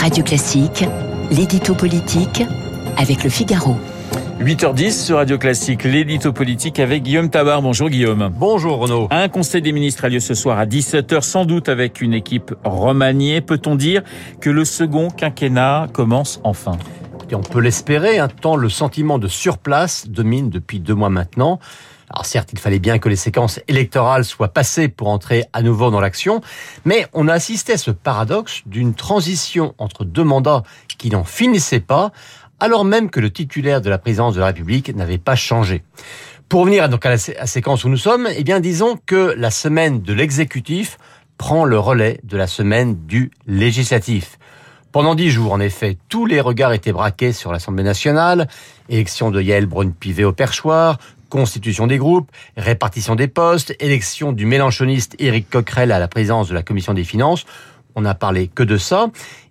Radio Classique, l'édito politique avec le Figaro. 8h10 sur Radio Classique, l'édito politique avec Guillaume Tabar. Bonjour Guillaume. Bonjour Renaud. Un conseil des ministres a lieu ce soir à 17h, sans doute avec une équipe remaniée. Peut-on dire que le second quinquennat commence enfin? Et on peut l'espérer, un tant le sentiment de surplace domine depuis deux mois maintenant. Alors certes, il fallait bien que les séquences électorales soient passées pour entrer à nouveau dans l'action, mais on a assisté à ce paradoxe d'une transition entre deux mandats qui n'en finissaient pas, alors même que le titulaire de la présidence de la République n'avait pas changé. Pour revenir donc à la séquence où nous sommes, eh bien disons que la semaine de l'exécutif prend le relais de la semaine du législatif. Pendant dix jours, en effet, tous les regards étaient braqués sur l'Assemblée nationale, élection de Yael Braun-Pivet au perchoir, constitution des groupes, répartition des postes, élection du mélanchoniste Éric Coquerel à la présidence de la commission des finances. On n'a parlé que de ça.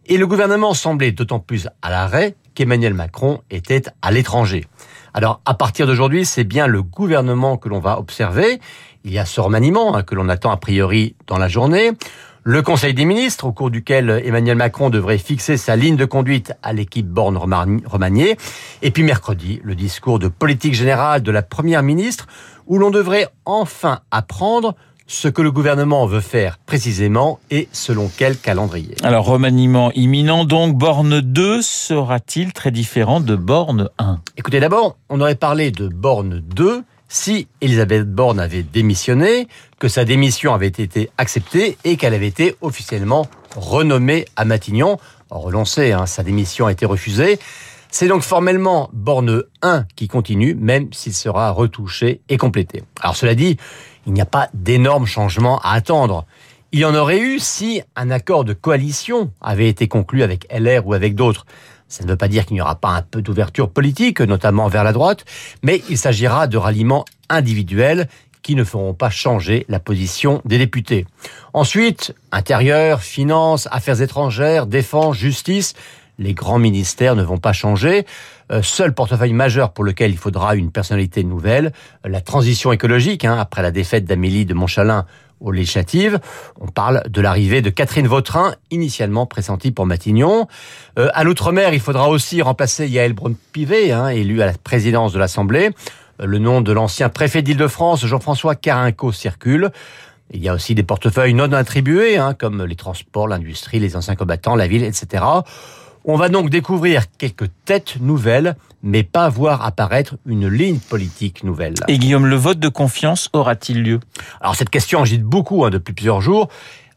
Et le gouvernement semblait d'autant plus à l'arrêt qu'Emmanuel Macron était à l'étranger. Alors, à partir d'aujourd'hui, c'est bien le gouvernement que l'on va observer. Il y a ce remaniement hein, que l'on attend a priori dans la journée le Conseil des ministres, au cours duquel Emmanuel Macron devrait fixer sa ligne de conduite à l'équipe Borne-Remanier, et puis mercredi, le discours de politique générale de la Première ministre, où l'on devrait enfin apprendre ce que le gouvernement veut faire précisément et selon quel calendrier. Alors, remaniement imminent, donc, Borne 2 sera-t-il très différent de Borne 1 Écoutez, d'abord, on aurait parlé de Borne 2 si Elisabeth Borne avait démissionné, que sa démission avait été acceptée et qu'elle avait été officiellement renommée à Matignon. Relancée, hein, sa démission a été refusée. C'est donc formellement Borne 1 qui continue, même s'il sera retouché et complété. Alors cela dit, il n'y a pas d'énormes changements à attendre. Il y en aurait eu si un accord de coalition avait été conclu avec LR ou avec d'autres. Ça ne veut pas dire qu'il n'y aura pas un peu d'ouverture politique, notamment vers la droite, mais il s'agira de ralliements individuels qui ne feront pas changer la position des députés. Ensuite, intérieur, finances, affaires étrangères, défense, justice, les grands ministères ne vont pas changer. Euh, seul portefeuille majeur pour lequel il faudra une personnalité nouvelle, la transition écologique, hein, après la défaite d'Amélie de Montchalin aux législatives. On parle de l'arrivée de Catherine Vautrin, initialement pressentie pour Matignon. Euh, à l'outre-mer, il faudra aussi remplacer Yael Braun-Pivet, hein, élu à la présidence de l'Assemblée. Euh, le nom de l'ancien préfet d'Île-de-France, Jean-François Carinco, circule. Il y a aussi des portefeuilles non attribués, hein, comme les transports, l'industrie, les anciens combattants, la ville, etc. On va donc découvrir quelques têtes nouvelles, mais pas voir apparaître une ligne politique nouvelle. Et Guillaume, le vote de confiance aura-t-il lieu? Alors cette question agite beaucoup hein, depuis plusieurs jours.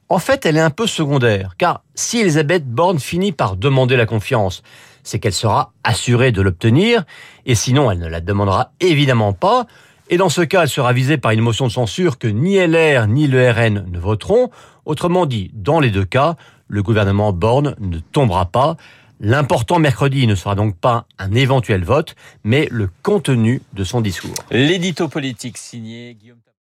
En fait, elle est un peu secondaire, car si Elisabeth Borne finit par demander la confiance, c'est qu'elle sera assurée de l'obtenir, et sinon elle ne la demandera évidemment pas, et dans ce cas elle sera visée par une motion de censure que ni LR ni le RN ne voteront. Autrement dit, dans les deux cas, le gouvernement Borne ne tombera pas. L'important mercredi ne sera donc pas un éventuel vote, mais le contenu de son discours. L'édito politique signé Guillaume